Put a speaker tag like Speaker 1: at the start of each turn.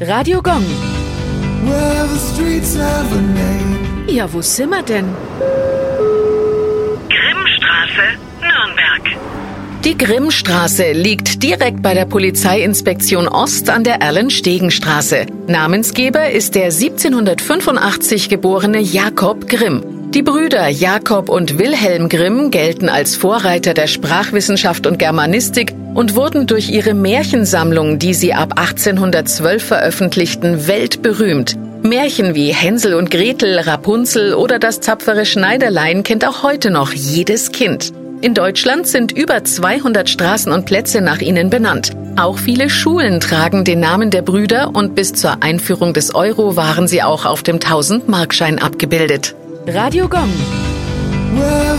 Speaker 1: Radio Gong.
Speaker 2: Well, the streets have a name.
Speaker 1: Ja, wo sind wir denn?
Speaker 3: Grimmstraße, Nürnberg.
Speaker 1: Die Grimmstraße liegt direkt bei der Polizeiinspektion Ost an der Erlenstegenstraße. Namensgeber ist der 1785 geborene Jakob Grimm. Die Brüder Jakob und Wilhelm Grimm gelten als Vorreiter der Sprachwissenschaft und Germanistik und wurden durch ihre Märchensammlung, die sie ab 1812 veröffentlichten, weltberühmt. Märchen wie Hänsel und Gretel, Rapunzel oder das tapfere Schneiderlein kennt auch heute noch jedes Kind. In Deutschland sind über 200 Straßen und Plätze nach ihnen benannt. Auch viele Schulen tragen den Namen der Brüder und bis zur Einführung des Euro waren sie auch auf dem 1000-Markschein abgebildet. Radio Gong.
Speaker 2: Well,